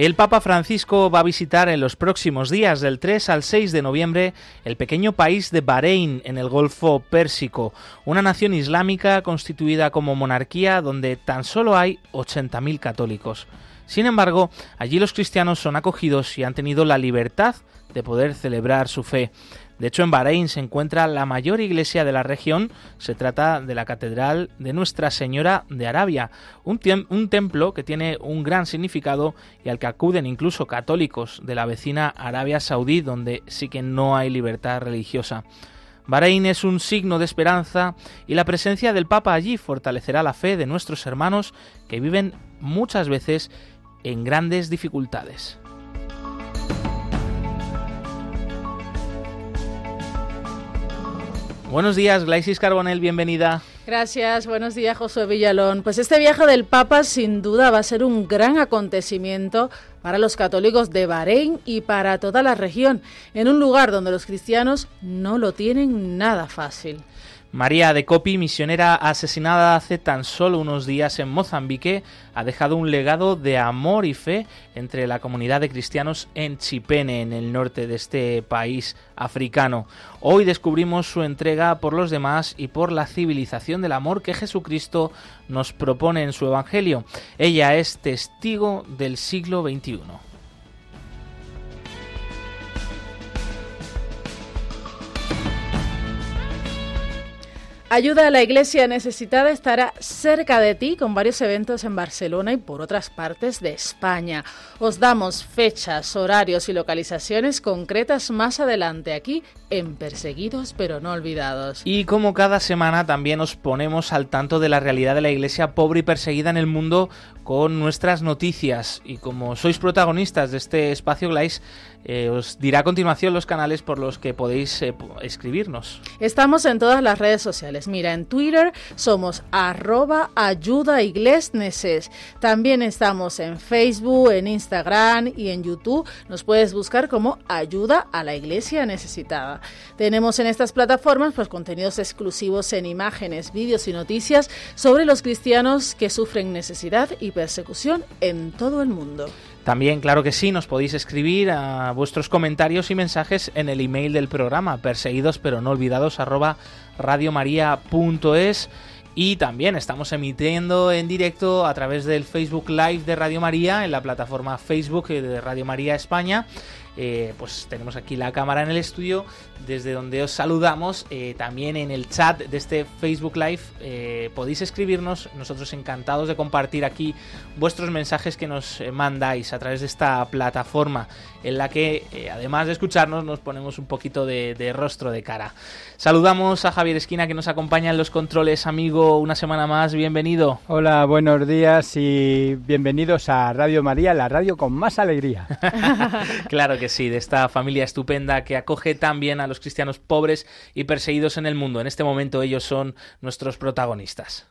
El Papa Francisco va a visitar en los próximos días, del 3 al 6 de noviembre, el pequeño país de Bahrein, en el Golfo Pérsico, una nación islámica constituida como monarquía donde tan solo hay 80.000 católicos. Sin embargo, allí los cristianos son acogidos y han tenido la libertad de poder celebrar su fe. De hecho, en Bahrein se encuentra la mayor iglesia de la región. Se trata de la Catedral de Nuestra Señora de Arabia, un, templo que tiene un gran significado y al que acuden incluso católicos de la vecina Arabia Saudí, donde sí que no hay libertad religiosa. Bahrein es un signo de esperanza y la presencia del Papa allí fortalecerá la fe de nuestros hermanos que viven muchas veces en grandes dificultades. Buenos días, Glaisis Carbonel, bienvenida. Gracias, buenos días, Josué Villalón. Pues este viaje del Papa sin duda va a ser un gran acontecimiento para los católicos de Bahrein y para toda la región, en un lugar donde los cristianos no lo tienen nada fácil. María de Copi, misionera asesinada hace tan solo unos días en Mozambique, ha dejado un legado de amor y fe entre la comunidad de cristianos en Chipene, en el norte de este país africano. Hoy descubrimos su entrega por los demás y por la civilización del amor que Jesucristo nos propone en su Evangelio. Ella es testigo del siglo XXI. Ayuda a la Iglesia Necesitada estará cerca de ti con varios eventos en Barcelona y por otras partes de España. Os damos fechas, horarios y localizaciones concretas más adelante aquí en Perseguidos pero no olvidados. Y como cada semana también os ponemos al tanto de la realidad de la Iglesia pobre y perseguida en el mundo con nuestras noticias. Y como sois protagonistas de este espacio, Glais, eh, os dirá a continuación los canales por los que podéis eh, escribirnos. Estamos en todas las redes sociales. Mira, en Twitter somos arroba ayuda También estamos en Facebook, en Instagram y en YouTube. Nos puedes buscar como ayuda a la iglesia necesitada. Tenemos en estas plataformas pues, contenidos exclusivos en imágenes, vídeos y noticias sobre los cristianos que sufren necesidad y persecución en todo el mundo. También, claro que sí, nos podéis escribir a vuestros comentarios y mensajes en el email del programa, perseguidos pero no olvidados, arroba radiomaria.es. Y también estamos emitiendo en directo a través del Facebook Live de Radio María en la plataforma Facebook de Radio María España eh, pues tenemos aquí la cámara en el estudio, desde donde os saludamos. Eh, también en el chat de este Facebook Live eh, podéis escribirnos. Nosotros encantados de compartir aquí vuestros mensajes que nos mandáis a través de esta plataforma en la que, además de escucharnos, nos ponemos un poquito de, de rostro de cara. Saludamos a Javier Esquina que nos acompaña en los controles, amigo, una semana más. Bienvenido. Hola, buenos días y bienvenidos a Radio María, la radio con más alegría. claro que sí, de esta familia estupenda que acoge también a los cristianos pobres y perseguidos en el mundo. En este momento ellos son nuestros protagonistas.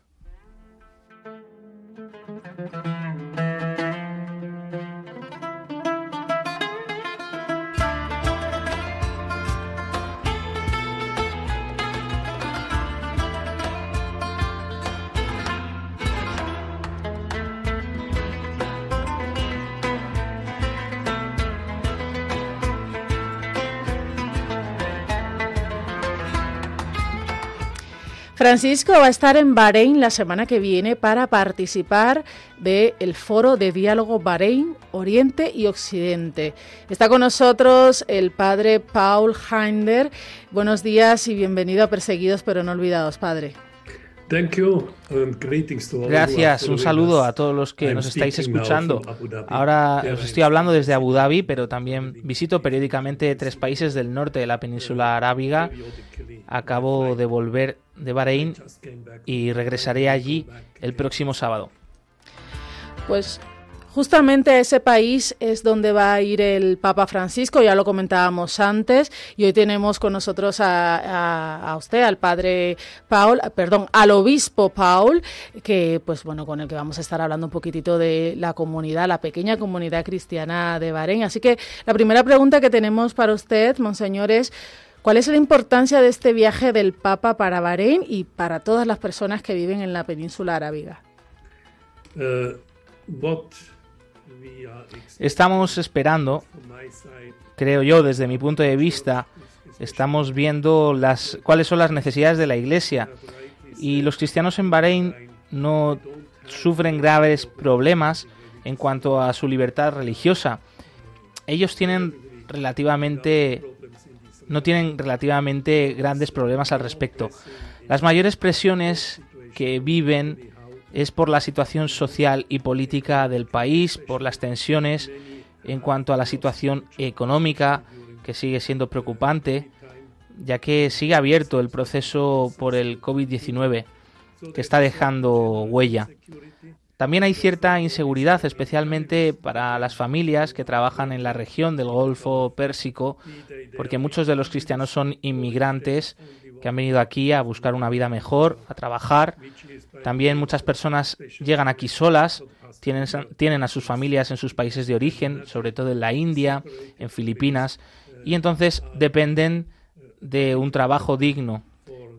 Francisco va a estar en Bahrein la semana que viene para participar del foro de diálogo Bahrein, Oriente y Occidente. Está con nosotros el padre Paul Heinder. Buenos días y bienvenido a Perseguidos pero no olvidados, padre. Gracias, un saludo a todos los que nos estáis escuchando. Ahora os estoy hablando desde Abu Dhabi, pero también visito periódicamente tres países del norte de la península arábiga. Acabo de volver de Bahrein y regresaré allí el próximo sábado. Pues Justamente ese país es donde va a ir el Papa Francisco, ya lo comentábamos antes, y hoy tenemos con nosotros a, usted, al padre Paul, perdón, al obispo Paul, que pues bueno, con el que vamos a estar hablando un poquitito de la comunidad, la pequeña comunidad cristiana de Bahrein. Así que la primera pregunta que tenemos para usted, monseñor, es ¿cuál es la importancia de este viaje del Papa para Bahrein y para todas las personas que viven en la península arábiga? Uh, Estamos esperando, creo yo, desde mi punto de vista, estamos viendo las cuáles son las necesidades de la Iglesia y los cristianos en Bahrein no sufren graves problemas en cuanto a su libertad religiosa. Ellos tienen relativamente no tienen relativamente grandes problemas al respecto. Las mayores presiones que viven es por la situación social y política del país, por las tensiones en cuanto a la situación económica, que sigue siendo preocupante, ya que sigue abierto el proceso por el COVID-19, que está dejando huella. También hay cierta inseguridad, especialmente para las familias que trabajan en la región del Golfo Pérsico, porque muchos de los cristianos son inmigrantes que han venido aquí a buscar una vida mejor, a trabajar. También muchas personas llegan aquí solas, tienen, tienen a sus familias en sus países de origen, sobre todo en la India, en Filipinas, y entonces dependen de un trabajo digno.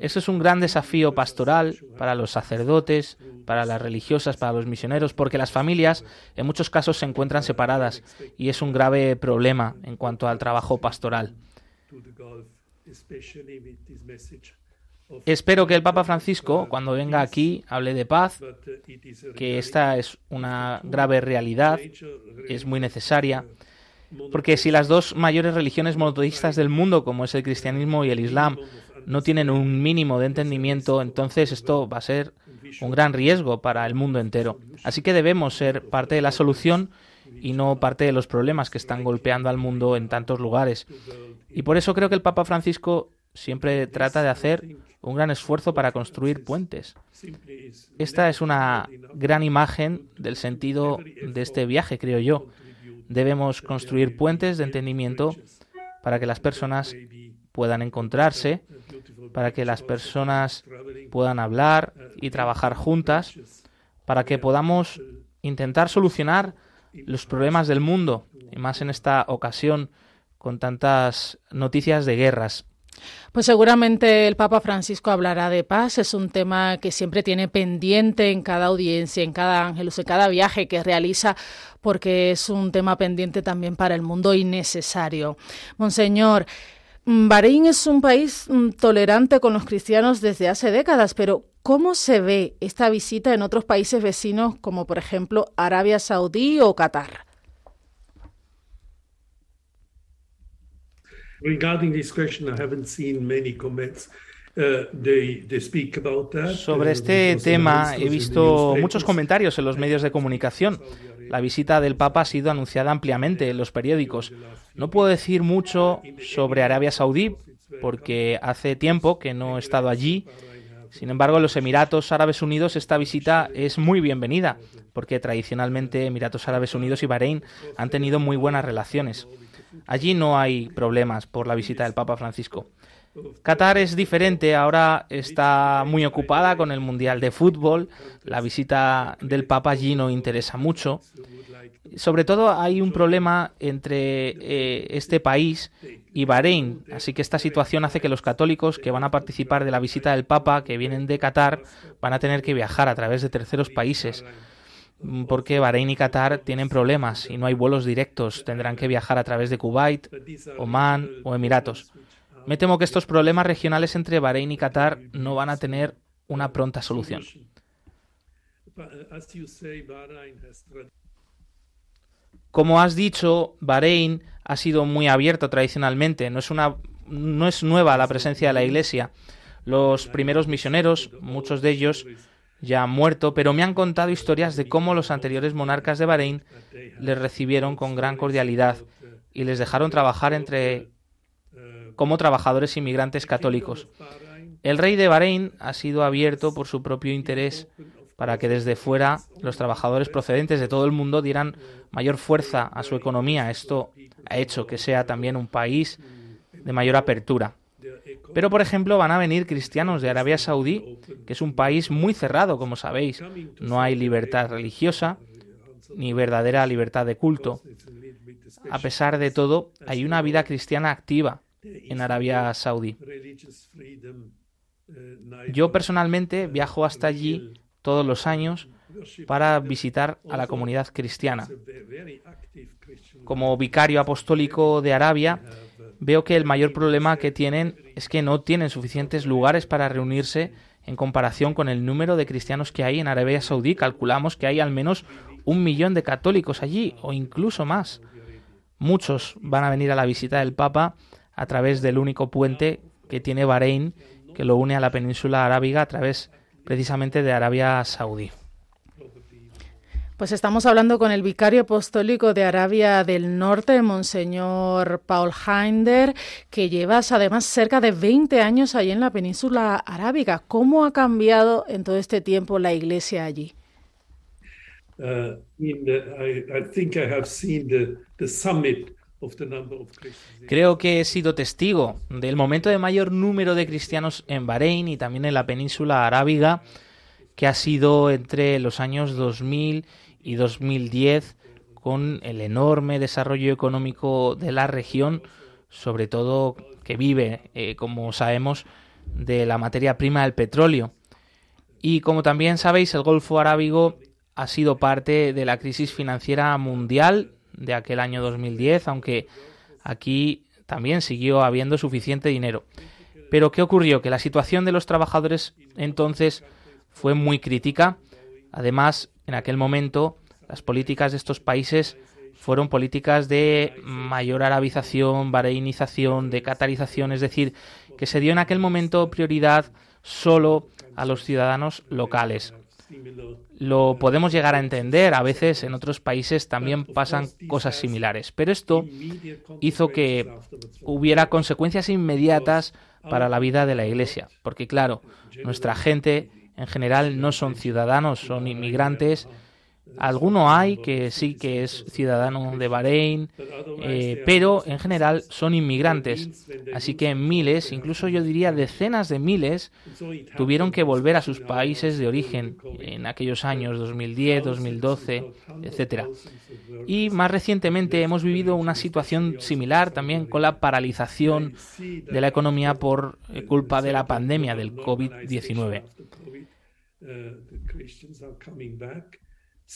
Eso es un gran desafío pastoral para los sacerdotes, para las religiosas, para los misioneros, porque las familias en muchos casos se encuentran separadas y es un grave problema en cuanto al trabajo pastoral. Espero que el Papa Francisco, cuando venga aquí, hable de paz, que esta es una grave realidad, es muy necesaria, porque si las dos mayores religiones monoteístas del mundo, como es el cristianismo y el islam, no tienen un mínimo de entendimiento, entonces esto va a ser un gran riesgo para el mundo entero. Así que debemos ser parte de la solución y no parte de los problemas que están golpeando al mundo en tantos lugares. Y por eso creo que el Papa Francisco siempre trata de hacer un gran esfuerzo para construir puentes. Esta es una gran imagen del sentido de este viaje, creo yo. Debemos construir puentes de entendimiento para que las personas puedan encontrarse, para que las personas puedan hablar y trabajar juntas, para que podamos intentar solucionar los problemas del mundo, y más en esta ocasión con tantas noticias de guerras. Pues seguramente el Papa Francisco hablará de paz. Es un tema que siempre tiene pendiente en cada audiencia, en cada ángel, en cada viaje que realiza, porque es un tema pendiente también para el mundo y necesario. Monseñor, Bahrein es un país mm, tolerante con los cristianos desde hace décadas, pero ¿cómo se ve esta visita en otros países vecinos como por ejemplo Arabia Saudí o Qatar? Sobre este tema he visto muchos comentarios en los medios de comunicación. La visita del Papa ha sido anunciada ampliamente en los periódicos. No puedo decir mucho sobre Arabia Saudí porque hace tiempo que no he estado allí. Sin embargo, en los Emiratos Árabes Unidos esta visita es muy bienvenida porque tradicionalmente Emiratos Árabes Unidos y Bahrein han tenido muy buenas relaciones. Allí no hay problemas por la visita del Papa Francisco. Qatar es diferente, ahora está muy ocupada con el Mundial de Fútbol, la visita del Papa allí no interesa mucho. Sobre todo hay un problema entre eh, este país y Bahrein, así que esta situación hace que los católicos que van a participar de la visita del Papa, que vienen de Qatar, van a tener que viajar a través de terceros países. Mm, porque Bahrein y Qatar tienen problemas y no hay vuelos directos, tendrán que viajar a través de Kuwait, Oman o Emiratos. Me temo que estos problemas regionales entre Bahrein y Qatar no van a tener una pronta solución. Como has dicho, Bahrein ha sido muy abierto tradicionalmente, no es, una, no es nueva la presencia de la Iglesia. Los primeros misioneros, muchos de ellos, ya han muerto, pero me han contado historias de cómo los anteriores monarcas de Bahrein les recibieron con gran cordialidad y les dejaron trabajar entre como trabajadores inmigrantes católicos. El rey de Bahrein ha sido abierto por su propio interés para que desde fuera los trabajadores procedentes de todo el mundo dieran mayor fuerza a su economía. Esto ha hecho que sea también un país de mayor apertura. Pero, por ejemplo, van a venir cristianos de Arabia Saudí, que es un país muy cerrado, como sabéis. No hay libertad religiosa ni verdadera libertad de culto. A pesar de todo, hay una vida cristiana activa en Arabia Saudí. Yo personalmente viajo hasta allí todos los años para visitar a la comunidad cristiana. Como vicario apostólico de Arabia, veo que el mayor problema que tienen es que no tienen suficientes lugares para reunirse en comparación con el número de cristianos que hay en Arabia Saudí. Calculamos que hay al menos un millón de católicos allí, o incluso más. Muchos van a venir a la visita del Papa a través del único puente que tiene Bahrein, que lo une a la península arábiga a través precisamente de Arabia Saudí. Pues estamos hablando con el vicario apostólico de Arabia del Norte, Monseñor Paul Heinder, que llevas además cerca de 20 años allí en la península arábiga. ¿Cómo ha cambiado en todo este tiempo la iglesia allí? Creo que he sido testigo del momento de mayor número de cristianos en Bahrein y también en la península arábiga, que ha sido entre los años 2000 y 2010 con el enorme desarrollo económico de la región, sobre todo que vive, eh, como sabemos, de la materia prima del petróleo. Y como también sabéis, el Golfo Arábigo ha sido parte de la crisis financiera mundial de aquel año 2010, aunque aquí también siguió habiendo suficiente dinero. Pero ¿qué ocurrió? Que la situación de los trabajadores entonces fue muy crítica. Además, en aquel momento las políticas de estos países fueron políticas de mayor arabización, bareinización, de catarización, es decir, que se dio en aquel momento prioridad solo a los ciudadanos locales. Lo podemos llegar a entender, a veces en otros países también pasan cosas similares, pero esto hizo que hubiera consecuencias inmediatas para la vida de la Iglesia, porque claro, nuestra gente en general no son ciudadanos, son inmigrantes, Alguno hay que sí que es ciudadano de Bahrein, eh, pero en general son inmigrantes. Así que miles, incluso yo diría decenas de miles, tuvieron que volver a sus países de origen en aquellos años 2010, 2012, etcétera. Y más recientemente hemos vivido una situación similar también con la paralización de la economía por eh, culpa de la pandemia del COVID-19.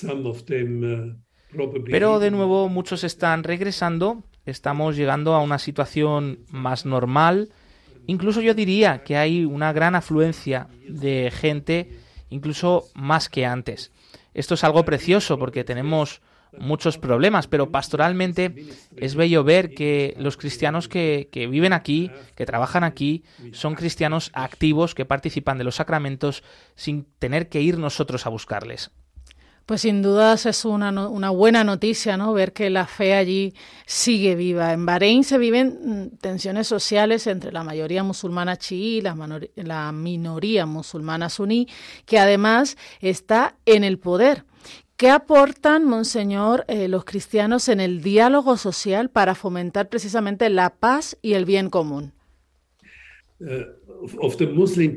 Uh, Pero de nuevo muchos están regresando, estamos llegando a una situación más normal, incluso yo diría que hay una gran afluencia de gente, incluso más que antes. Esto es algo precioso porque tenemos muchos problemas, pero pastoralmente es bello ver que los cristianos que, que, viven aquí, que trabajan aquí, son cristianos activos que participan de los sacramentos sin tener que ir nosotros a buscarles. Pues sin dudas es una, una, buena noticia, ¿no? Ver que la fe allí sigue viva. En Bahrein se viven mm, tensiones sociales entre la mayoría musulmana chií y la, minoría musulmana suní, que además está en el poder. ¿Qué aportan, Monseñor, eh, los cristianos en el diálogo social para fomentar precisamente la paz y el bien común? Uh, of the Muslim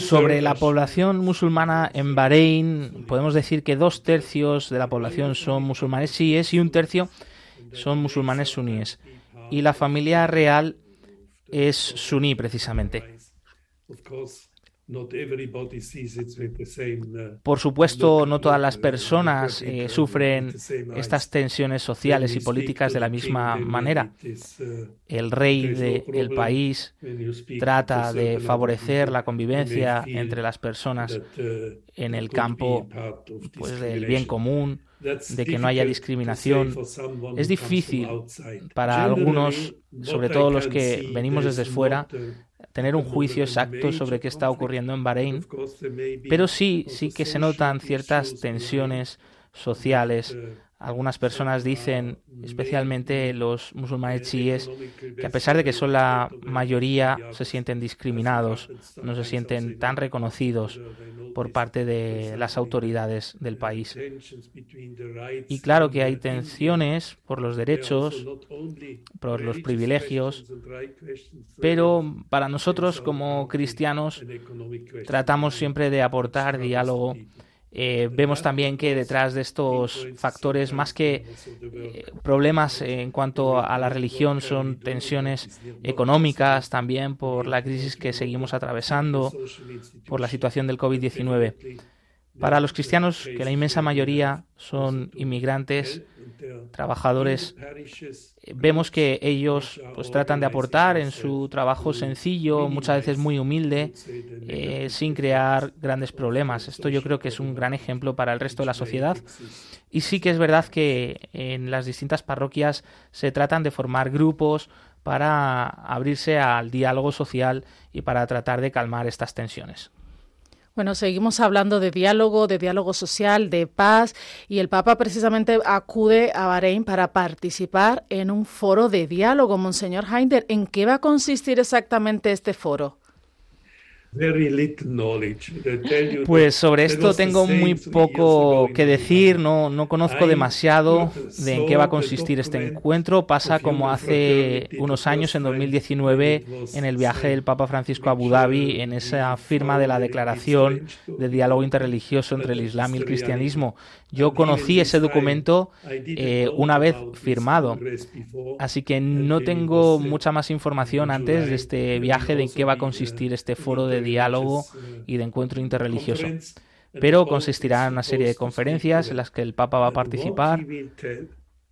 sobre la población musulmana en Bahrein, podemos decir que dos tercios de la población son musulmanes síes y un tercio son musulmanes suníes. Y la familia real es suní precisamente. Uh, Por supuesto, no todas las personas eh, sufren estas tensiones sociales y políticas de la misma manera. Uh, el rey del país trata de favorecer la convivencia entre las personas uh, en el campo pues, del bien común, de que no haya discriminación. Es difícil para algunos, sobre todo los que venimos desde fuera, tener un juicio exacto sobre qué está ocurriendo en Bahrein, pero sí, sí que se notan ciertas tensiones sociales Algunas personas dicen, especialmente los musulmanes chiíes, que a pesar de que son la mayoría, se sienten discriminados, no se sienten tan reconocidos por parte de las autoridades del país. Y claro que hay tensiones por los derechos, por los privilegios, pero para nosotros como cristianos tratamos siempre de aportar diálogo eh, vemos también que detrás de estos factores, más que eh, problemas en cuanto a la religión, son tensiones económicas también por la crisis que seguimos atravesando, por la situación del COVID-19. Para los cristianos, que la inmensa mayoría son inmigrantes, trabajadores, vemos que ellos pues tratan de aportar en su trabajo sencillo, muchas veces muy humilde, eh, sin crear grandes problemas. Esto yo creo que es un gran ejemplo para el resto de la sociedad. Y sí que es verdad que en las distintas parroquias se tratan de formar grupos para abrirse al diálogo social y para tratar de calmar estas tensiones. Bueno, seguimos hablando de diálogo, de diálogo social, de paz, y el Papa precisamente acude a Bahrein para participar en un foro de diálogo. Monseñor Heinder, ¿en qué va a consistir exactamente este foro? Pues sobre esto tengo muy poco que decir, no, no conozco demasiado de en qué va a consistir este encuentro. Pasa como hace unos años, en 2019, en el viaje del Papa Francisco a Abu Dhabi, en esa firma de la Declaración de Diálogo Interreligioso entre el Islam y el Cristianismo. Yo conocí ese documento eh, una vez firmado, así que no tengo mucha más información antes de este viaje de en qué va a consistir este foro de diálogo y de encuentro interreligioso. Pero consistirá en una serie de conferencias en las que el Papa va a participar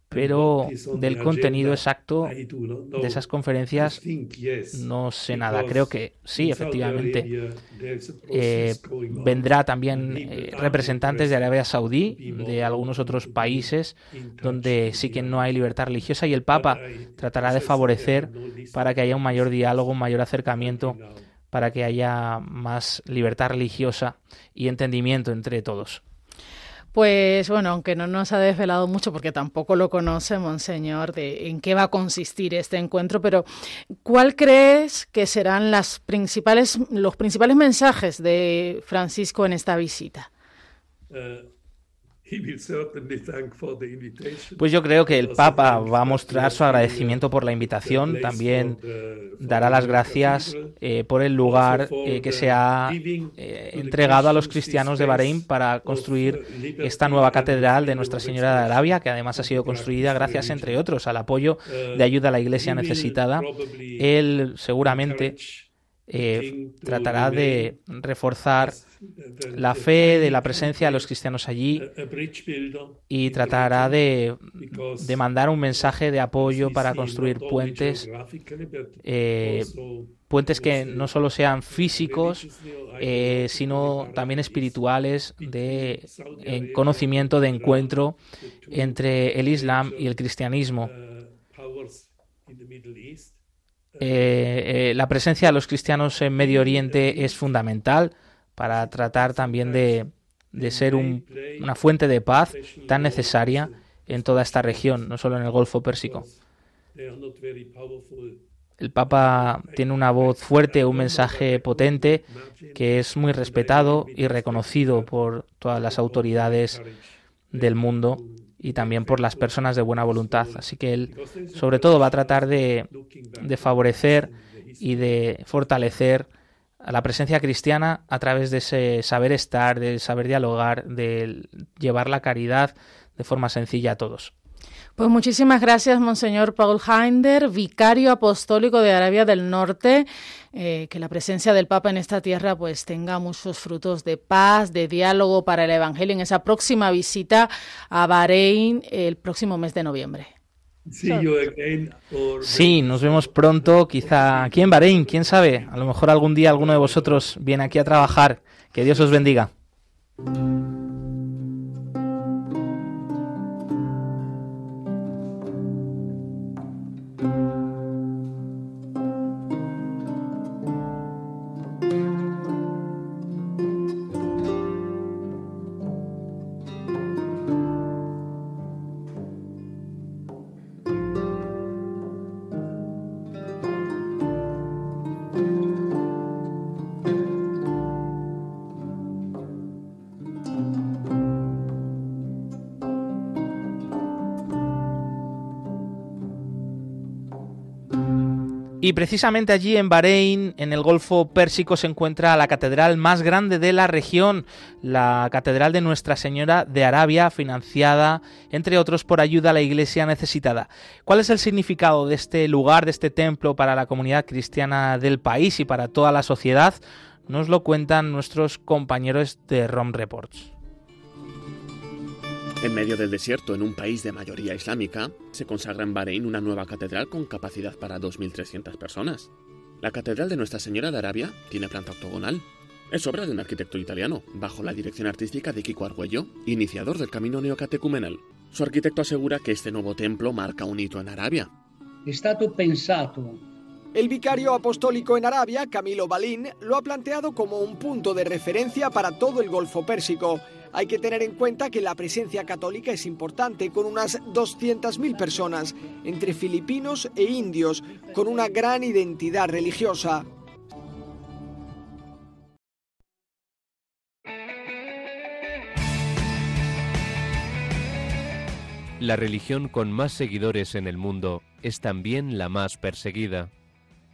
pero del contenido exacto de esas conferencias no sé nada. Creo que sí, efectivamente. Eh, vendrá también eh, representantes de Arabia Saudí, de algunos otros países donde sí que no hay libertad religiosa y el Papa tratará de favorecer para que haya un mayor diálogo, un mayor acercamiento, para que haya más libertad religiosa y entendimiento entre todos. Pues bueno, aunque no nos ha desvelado mucho porque tampoco lo conoce, Monseñor, de en qué va a consistir este encuentro, pero ¿cuál crees que serán las principales, los principales mensajes de Francisco en esta visita? Uh, pues yo creo que el Papa va a mostrar su agradecimiento por la invitación, también dará las gracias eh, por el lugar eh, que se ha eh, entregado a los cristianos de Bahrein para construir esta nueva catedral de Nuestra Señora de Arabia, que además ha sido construida gracias, entre otros, al apoyo de ayuda a la Iglesia necesitada. Él seguramente tratará de reforzar la fe de la presencia de los cristianos allí y tratará de, mandar un mensaje de apoyo para construir puentes, eh, puentes que no solo sean físicos, eh, sino también espirituales, de conocimiento, de encuentro entre el Islam y el cristianismo. Eh, la presencia de los cristianos en Medio Oriente es fundamental para tratar también de, ser una fuente de paz tan necesaria en toda esta región, no solo en el Golfo Pérsico. El Papa tiene una voz fuerte, un mensaje potente que es muy respetado y reconocido por todas las autoridades del mundo y también por las personas de buena voluntad. Así que él, sobre todo, va a tratar de, de favorecer y de fortalecer a la presencia cristiana a través de ese saber estar, de saber dialogar, de llevar la caridad de forma sencilla a todos. Pues muchísimas gracias, Monseñor Paul Heinder, vicario apostólico de Arabia del Norte. Eh, que la presencia del Papa en esta tierra pues tenga muchos frutos de paz, de diálogo para el Evangelio en esa próxima visita a Bahrein el próximo mes de noviembre. Sí, nos vemos pronto, quizá aquí en Bahrein, quién sabe. A lo mejor algún día alguno de vosotros viene aquí a trabajar. Que Dios os bendiga. Y precisamente allí en Bahrein, en el Golfo Pérsico, se encuentra la catedral más grande de la región, la Catedral de Nuestra Señora de Arabia, financiada, entre otros, por ayuda a la Iglesia necesitada. ¿Cuál es el significado de este lugar, de este templo para la comunidad cristiana del país y para toda la sociedad? Nos lo cuentan nuestros compañeros de ROM Reports. En medio del desierto, en un país de mayoría islámica, se consagra en Bahrein una nueva catedral con capacidad para 2.300 personas. La Catedral de Nuestra Señora de Arabia tiene planta octogonal. Es obra de un arquitecto italiano, bajo la dirección artística de Kiko Argüello, iniciador del camino neocatecumenal. Su arquitecto asegura que este nuevo templo marca un hito en Arabia. El vicario apostólico en Arabia, Camilo Balín, lo ha planteado como un punto de referencia para todo el Golfo Pérsico hay que tener en cuenta que la presencia católica es importante, con unas 200.000 personas, entre filipinos e indios, con una gran identidad religiosa. La religión con más seguidores en el mundo es también la más perseguida.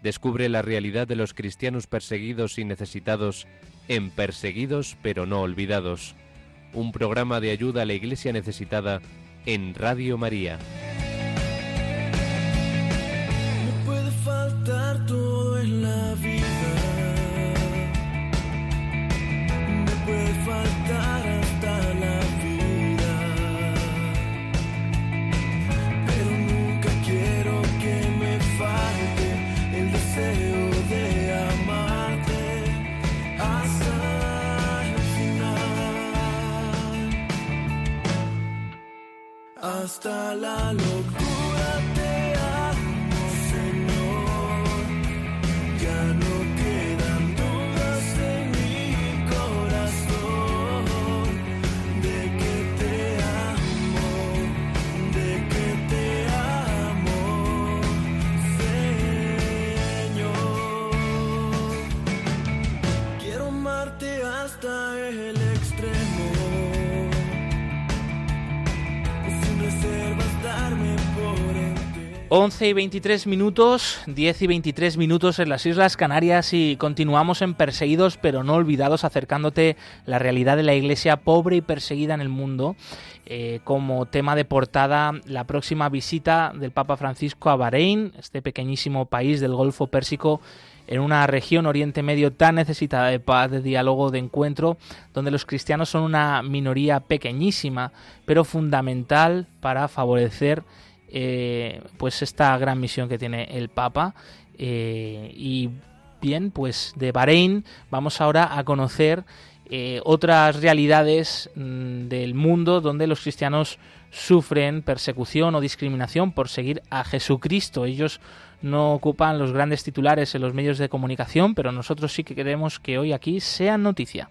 Descubre la realidad de los cristianos perseguidos y necesitados en Perseguidos pero no olvidados un programa de ayuda a la Iglesia necesitada en Radio María. Puede faltar todo en la vida. Puede faltar Hasta la locura 11 y 23 minutos, 10 y 23 minutos en las Islas Canarias y continuamos en Perseguidos pero no olvidados acercándote la realidad de la iglesia pobre y perseguida en el mundo. eh, como tema de portada la próxima visita del Papa Francisco a Bahrein, este pequeñísimo país del Golfo Pérsico en una región Oriente Medio tan necesitada de paz, de diálogo, de encuentro, donde los cristianos son una minoría pequeñísima, pero fundamental para favorecer eh, pues esta gran misión que tiene el Papa. Eh, y bien, pues de Bahrein vamos ahora a conocer eh, otras realidades mm, del mundo donde los cristianos sufren persecución o discriminación por seguir a Jesucristo. Ellos no ocupan los grandes titulares en los medios de comunicación, pero nosotros sí que queremos que hoy aquí sea noticia.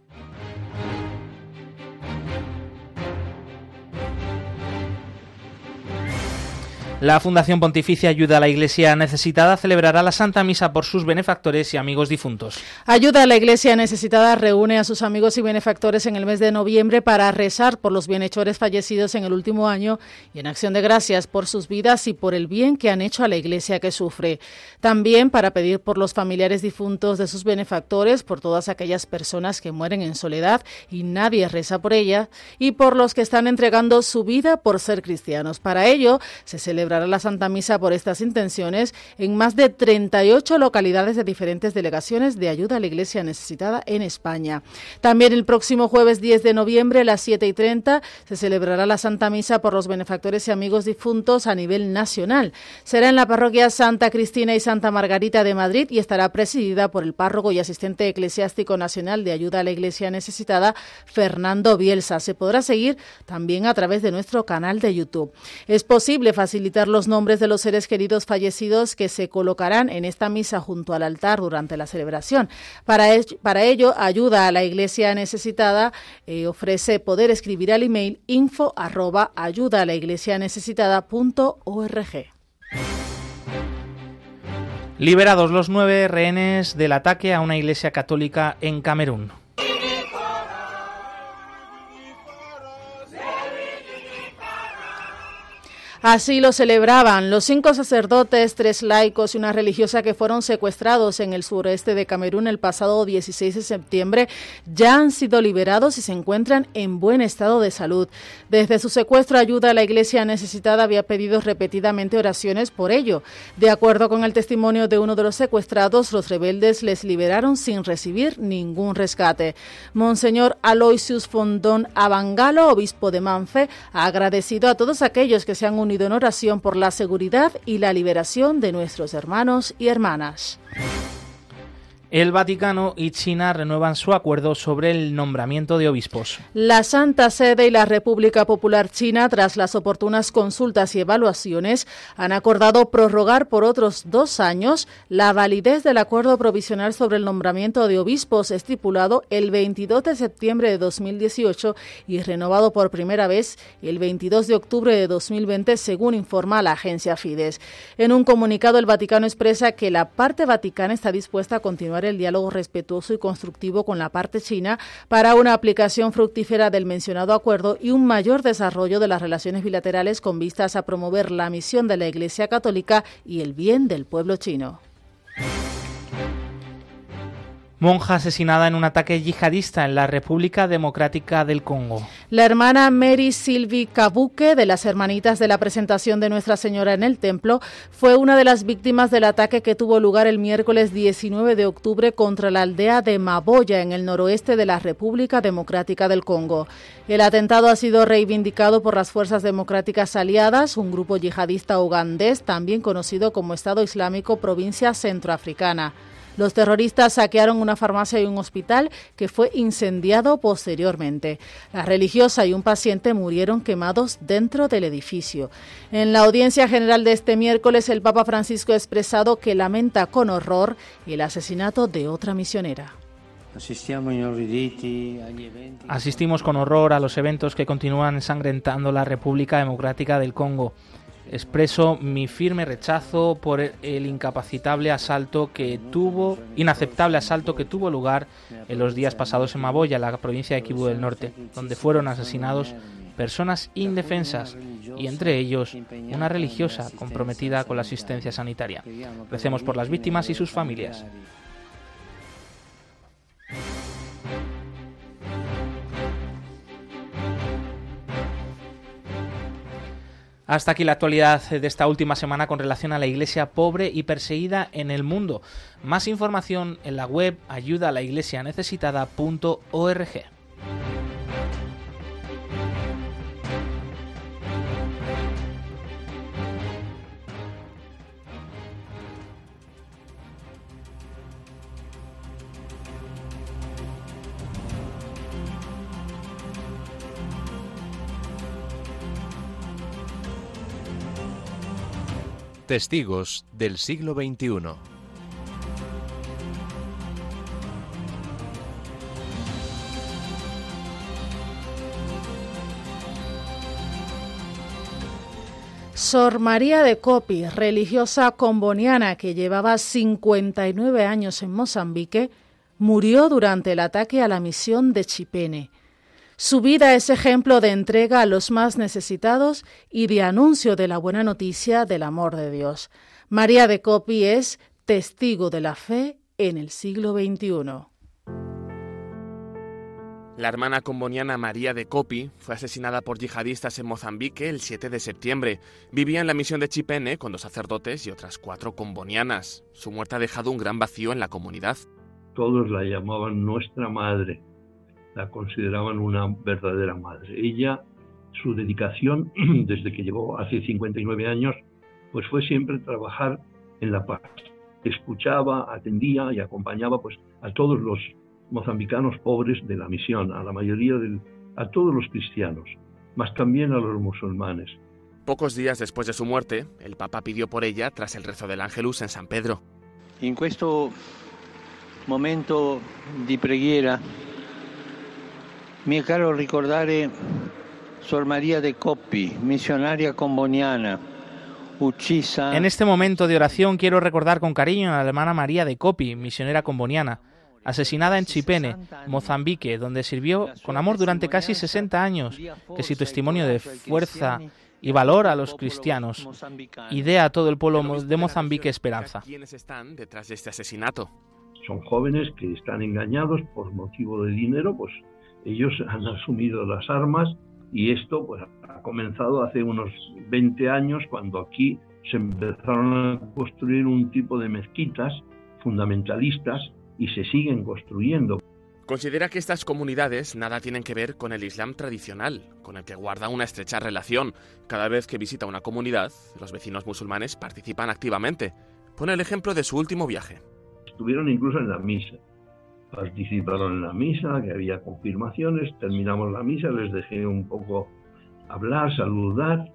La Fundación Pontificia Ayuda a la Iglesia Necesitada celebrará la Santa Misa por sus benefactores y amigos difuntos. Ayuda a la Iglesia Necesitada reúne a sus amigos y benefactores en el mes de noviembre para rezar por los bienhechores fallecidos en el último año y en acción de gracias por sus vidas y por el bien que han hecho a la Iglesia que sufre. También para pedir por los familiares difuntos de sus benefactores, por todas aquellas personas que mueren en soledad y nadie reza por ellas, y por los que están entregando su vida por ser cristianos. Para ello, se celebra celebrará la Santa Misa por estas intenciones en más de 38 localidades de diferentes delegaciones de ayuda a la Iglesia necesitada en España. También el próximo jueves 10 de noviembre a las 7 y 30 se celebrará la Santa Misa por los benefactores y amigos difuntos a nivel nacional. Será en la parroquia Santa Cristina y Santa Margarita de Madrid y estará presidida por el párroco y asistente eclesiástico nacional de ayuda a la Iglesia necesitada, Fernando Bielsa. Se podrá seguir también a través de nuestro canal de YouTube. Es posible facilitar los nombres de los seres queridos fallecidos que se colocarán en esta misa junto al altar durante la celebración. Para, el, para ello, ayuda a la iglesia necesitada eh, ofrece poder escribir al email info arroba ayuda a la iglesia necesitada org. Liberados los nueve rehenes del ataque a una iglesia católica en Camerún. Así lo celebraban los cinco sacerdotes, tres laicos y una religiosa que fueron secuestrados en el sureste de Camerún el pasado 16 de septiembre. Ya han sido liberados y se encuentran en buen estado de salud. Desde su secuestro, ayuda a la iglesia necesitada había pedido repetidamente oraciones por ello. De acuerdo con el testimonio de uno de los secuestrados, los rebeldes les liberaron sin recibir ningún rescate. Monseñor Aloysius Fondón Abangalo, obispo de Manfe, ha agradecido a todos aquellos que se han unido en oración por la seguridad y la liberación de nuestros hermanos y hermanas. El Vaticano y China renuevan su acuerdo sobre el nombramiento de obispos. La Santa Sede y la República Popular China, tras las oportunas consultas y evaluaciones, han acordado prorrogar por otros dos años la validez del acuerdo provisional sobre el nombramiento de obispos estipulado el 22 de septiembre de 2018 y renovado por primera vez el 22 de octubre de 2020, según informa la agencia Fides. En un comunicado, el Vaticano expresa que la parte vaticana está dispuesta a continuar el diálogo respetuoso y constructivo con la parte china para una aplicación fructífera del mencionado acuerdo y un mayor desarrollo de las relaciones bilaterales con vistas a promover la misión de la Iglesia Católica y el bien del pueblo chino. Monja asesinada en un ataque yihadista en la República Democrática del Congo. La hermana Mary Sylvie Kabuke, de las Hermanitas de la Presentación de Nuestra Señora en el Templo, fue una de las víctimas del ataque que tuvo lugar el miércoles 19 de octubre contra la aldea de Maboya, en el noroeste de la República Democrática del Congo. El atentado ha sido reivindicado por las Fuerzas Democráticas Aliadas, un grupo yihadista ugandés, también conocido como Estado Islámico Provincia Centroafricana. Los terroristas saquearon una farmacia y un hospital que fue incendiado posteriormente. La religiosa y un paciente murieron quemados dentro del edificio. En la audiencia general de este miércoles, el Papa Francisco ha expresado que lamenta con horror el asesinato de otra misionera. Asistimos con horror a los eventos que continúan ensangrentando la República Democrática del Congo. Expreso mi firme rechazo por el incapacitable asalto que tuvo, inaceptable asalto que tuvo lugar en los días pasados en Maboya, la provincia de Kivu del Norte, donde fueron asesinados personas indefensas y entre ellos una religiosa comprometida con la asistencia sanitaria. Recemos por las víctimas y sus familias. Hasta aquí la actualidad de esta última semana con relación a la iglesia pobre y perseguida en el mundo. Más información en la web ayuda. Testigos del siglo XXI. Sor María de Copi, religiosa comboniana que llevaba 59 años en Mozambique, murió durante el ataque a la misión de Chipene. Su vida es ejemplo de entrega a los más necesitados y de anuncio de la buena noticia del amor de Dios. María de Copi es testigo de la fe en el siglo XXI. La hermana comboniana María de Copi fue asesinada por yihadistas en Mozambique el 7 de septiembre. Vivía en la misión de Chipene con dos sacerdotes y otras cuatro combonianas. Su muerte ha dejado un gran vacío en la comunidad. Todos la llamaban nuestra madre la consideraban una verdadera madre. Ella, su dedicación, desde que llegó hace 59 años, pues fue siempre trabajar en la paz. Escuchaba, atendía y acompañaba pues, a todos los mozambicanos pobres de la misión, a la mayoría del, a todos los cristianos, más también a los musulmanes. Pocos días después de su muerte, el Papa pidió por ella tras el rezo del Ángelus en San Pedro. En questo momento di preghiera mi caro ricordare Sor María de Coppi, misionaria comboniana, uccisa. En este momento de oración quiero recordar con cariño a la hermana María de Coppi, misionera comboniana, asesinada en Chipene, Mozambique, donde sirvió con amor durante casi 60 años, que su testimonio de fuerza y valor a los cristianos y dé a todo el pueblo de Mozambique esperanza. ¿Quiénes están detrás de este asesinato? Son jóvenes que están engañados por motivo de dinero, pues ellos han asumido las armas y esto pues ha comenzado hace unos 20 años cuando aquí se empezaron a construir un tipo de mezquitas fundamentalistas y se siguen construyendo. Considera que estas comunidades nada tienen que ver con el Islam tradicional, con el que guarda una estrecha relación. Cada vez que visita una comunidad, los vecinos musulmanes participan activamente. Pone el ejemplo de su último viaje. Estuvieron incluso en la misa. Participaron en la misa, que había confirmaciones, terminamos la misa, les dejé un poco hablar, saludar,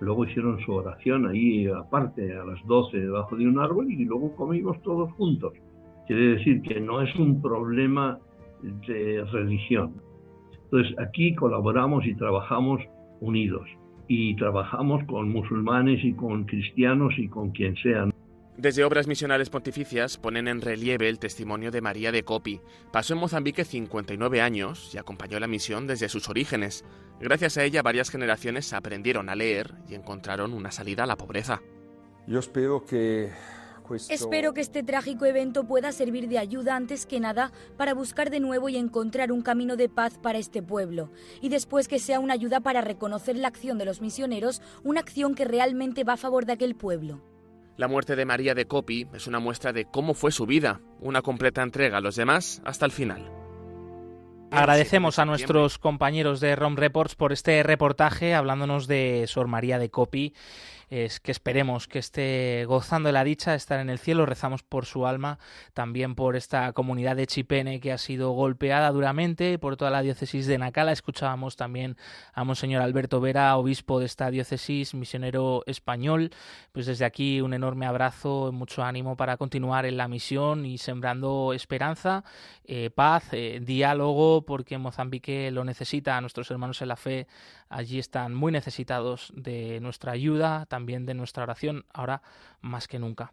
luego hicieron su oración ahí aparte a las 12 debajo de un árbol y luego comimos todos juntos. Quiere decir que no es un problema de religión. Entonces aquí colaboramos y trabajamos unidos y trabajamos con musulmanes y con cristianos y con quien sean. Desde Obras Misionales Pontificias ponen en relieve el testimonio de María de Copi. Pasó en Mozambique 59 años y acompañó la misión desde sus orígenes. Gracias a ella varias generaciones aprendieron a leer y encontraron una salida a la pobreza. Yo espero que Espero que este trágico evento pueda servir de ayuda antes que nada para buscar de nuevo y encontrar un camino de paz para este pueblo, y después que sea una ayuda para reconocer la acción de los misioneros, una acción que realmente va a favor de aquel pueblo. La muerte de María de Copi es una muestra de cómo fue su vida, una completa entrega a los demás hasta el final. Agradecemos a nuestros compañeros de ROM Reports por este reportaje hablándonos de Sor María de Copi es que esperemos que esté gozando de la dicha de estar en el cielo. Rezamos por su alma, también por esta comunidad de Chipene que ha sido golpeada duramente, por toda la diócesis de Nacala. Escuchábamos también a Monseñor Alberto Vera, obispo de esta diócesis, misionero español. Pues desde aquí un enorme abrazo, mucho ánimo para continuar en la misión y sembrando esperanza, eh, paz, eh, diálogo, porque Mozambique lo necesita. A nuestros hermanos en la fe allí están muy necesitados de nuestra ayuda también de nuestra oración, ahora más que nunca.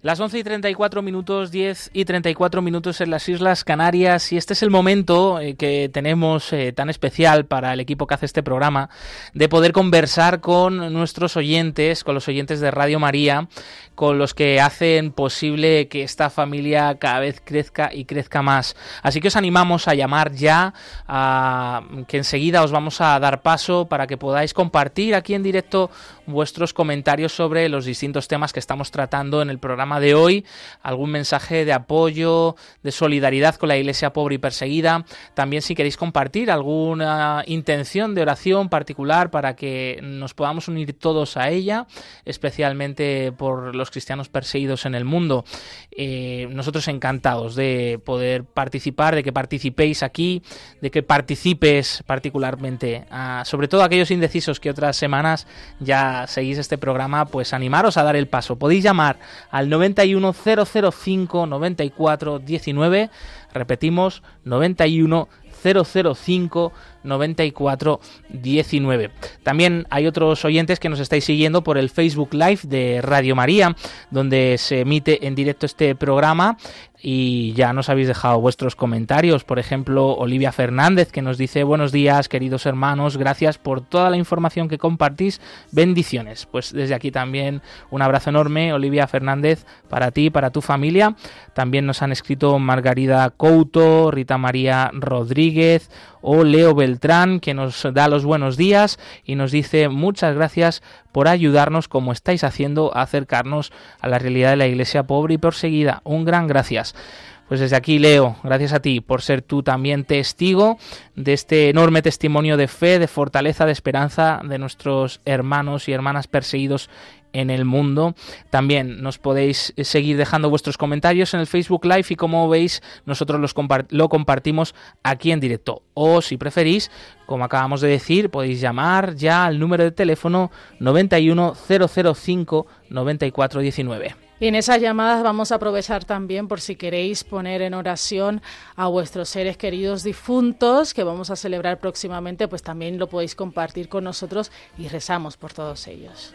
Las 11 y 34 minutos, 10 y 34 minutos en las Islas Canarias y este es el momento eh, que tenemos eh, tan especial para el equipo que hace este programa de poder conversar con nuestros oyentes, con los oyentes de Radio María, con los que hacen posible que esta familia cada vez crezca y crezca más. Así que os animamos a llamar ya, a, que enseguida os vamos a dar paso para que podáis compartir aquí en directo vuestros comentarios sobre los distintos temas que estamos tratando en el programa de hoy, algún mensaje de apoyo, de solidaridad con la iglesia pobre y perseguida, también si queréis compartir alguna intención de oración particular para que nos podamos unir todos a ella, especialmente por los cristianos perseguidos en el mundo. Eh, nosotros encantados de poder participar, de que participéis aquí, de que participes particularmente, sobre todo aquellos indecisos que otras semanas ya seguís este programa, pues animaros a dar el paso. Podéis llamar al 91005 94 19, repetimos 91 005 94 19. También hay otros oyentes que nos estáis siguiendo por el Facebook Live de Radio María, donde se emite en directo este programa y ya nos habéis dejado vuestros comentarios. Por ejemplo, Olivia Fernández que nos dice buenos días queridos hermanos, gracias por toda la información que compartís, bendiciones. Pues desde aquí también un abrazo enorme, Olivia Fernández, para ti, para tu familia. También nos han escrito Margarida Couto, Rita María Rodríguez, o Leo Beltrán, que nos da los buenos días y nos dice muchas gracias por ayudarnos, como estáis haciendo, a acercarnos a la realidad de la iglesia pobre y perseguida. Un gran gracias. Pues desde aquí, Leo, gracias a ti por ser tú también testigo de este enorme testimonio de fe, de fortaleza, de esperanza de nuestros hermanos y hermanas perseguidos en el mundo. También nos podéis seguir dejando vuestros comentarios en el Facebook Live y como veis nosotros los lo compartimos aquí en directo. O si preferís, como acabamos de decir, podéis llamar ya al número de teléfono 91005 9419. Y en esas llamadas vamos a aprovechar también por si queréis poner en oración a vuestros seres queridos difuntos que vamos a celebrar próximamente, pues también lo podéis compartir con nosotros y rezamos por todos ellos.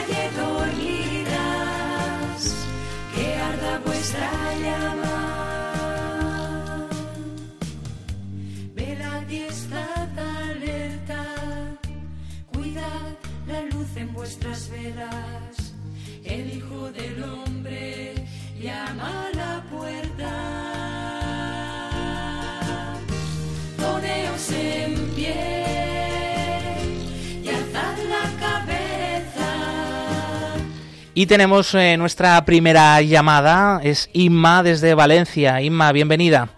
vuestras velas, el Hijo del Hombre llama a la puerta. Poneos en pie y alzad la cabeza. Y tenemos eh, nuestra primera llamada, es Inma desde Valencia. Inma, bienvenida.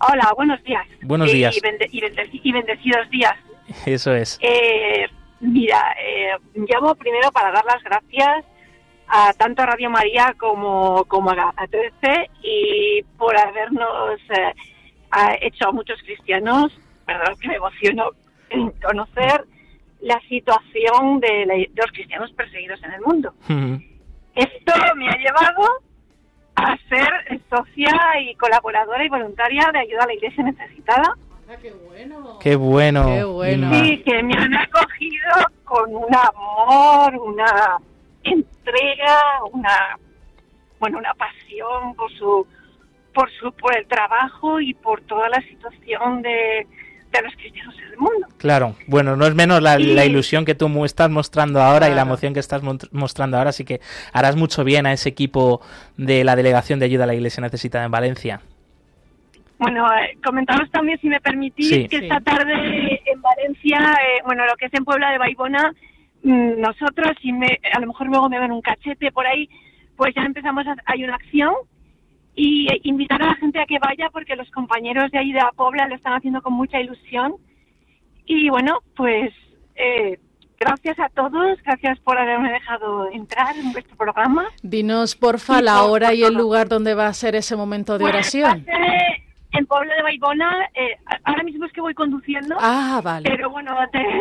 Hola, buenos días. Buenos días. Y, bendecidos días. Eso es. Eh, Mira, eh, llamo primero para dar las gracias a tanto a Radio María como, como a, a 13 y por habernos eh, hecho a muchos cristianos, verdad que me emociono conocer la situación de, los cristianos perseguidos en el mundo. Esto me ha llevado a ser socia y colaboradora y voluntaria de ayuda a la iglesia necesitada qué bueno. Qué bueno. Qué bueno. Sí, que me han acogido con un amor, una entrega, una bueno, una pasión por su por su por el trabajo y por toda la situación de, de los cristianos en el mundo. Claro, bueno, no es menos la, ilusión que tú estás mostrando ahora y la emoción que estás mostrando ahora, así que harás mucho bien a ese equipo de la Delegación de Ayuda a la Iglesia Necesitada en Valencia. Bueno, eh, comentaros también, si me permitís, que esta tarde en Valencia, eh, bueno, lo que es en Puebla de Baibona, mm, nosotros, y me, a lo mejor luego me ven un cachete por ahí, pues ya empezamos, a, hay una acción y eh, invitar a la gente a que vaya porque los compañeros de ahí de la Puebla lo están haciendo con mucha ilusión. Y bueno, pues gracias a todos, gracias por haberme dejado entrar en vuestro programa. Dinos, porfa, la hora y el lugar donde va a ser ese momento de oración en Pueblo de Baibona, eh, ahora mismo es que voy conduciendo. Ah, vale. Pero bueno,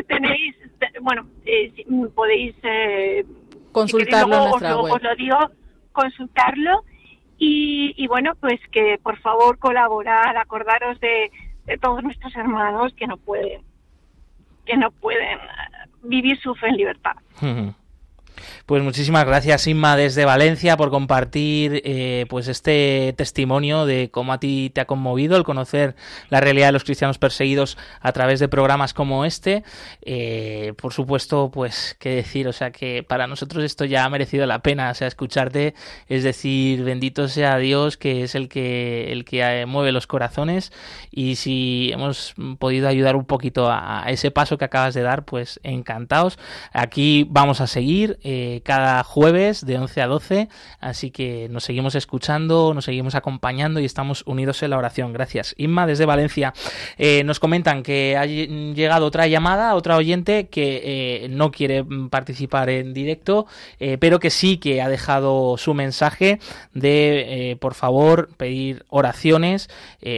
tenéis, bueno, eh, podéis eh, consultarlo en nuestra os, web. Os lo digo, consultarlo. Y, y, bueno, pues que por favor colaborar, acordaros de, de todos nuestros hermanos que no pueden, que no pueden vivir su fe en libertad. Pues muchísimas gracias Inma desde Valencia por compartir eh, pues este testimonio de cómo a ti te ha conmovido el conocer la realidad de los cristianos perseguidos a través de programas como este. Eh, por supuesto, pues qué decir, o sea que para nosotros esto ya ha merecido la pena, o sea, escucharte, es decir, bendito sea Dios que es el que el que eh, mueve los corazones y si hemos podido ayudar un poquito a, a ese paso que acabas de dar, pues encantados. Aquí vamos a seguir eh, cada jueves de 11 a 12, así que nos seguimos escuchando, nos seguimos acompañando y estamos unidos en la oración. Gracias. Inma desde Valencia. Eh, nos comentan que ha llegado otra llamada, otra oyente que eh, no quiere participar en directo, pero que sí que ha dejado su mensaje de, por favor, pedir oraciones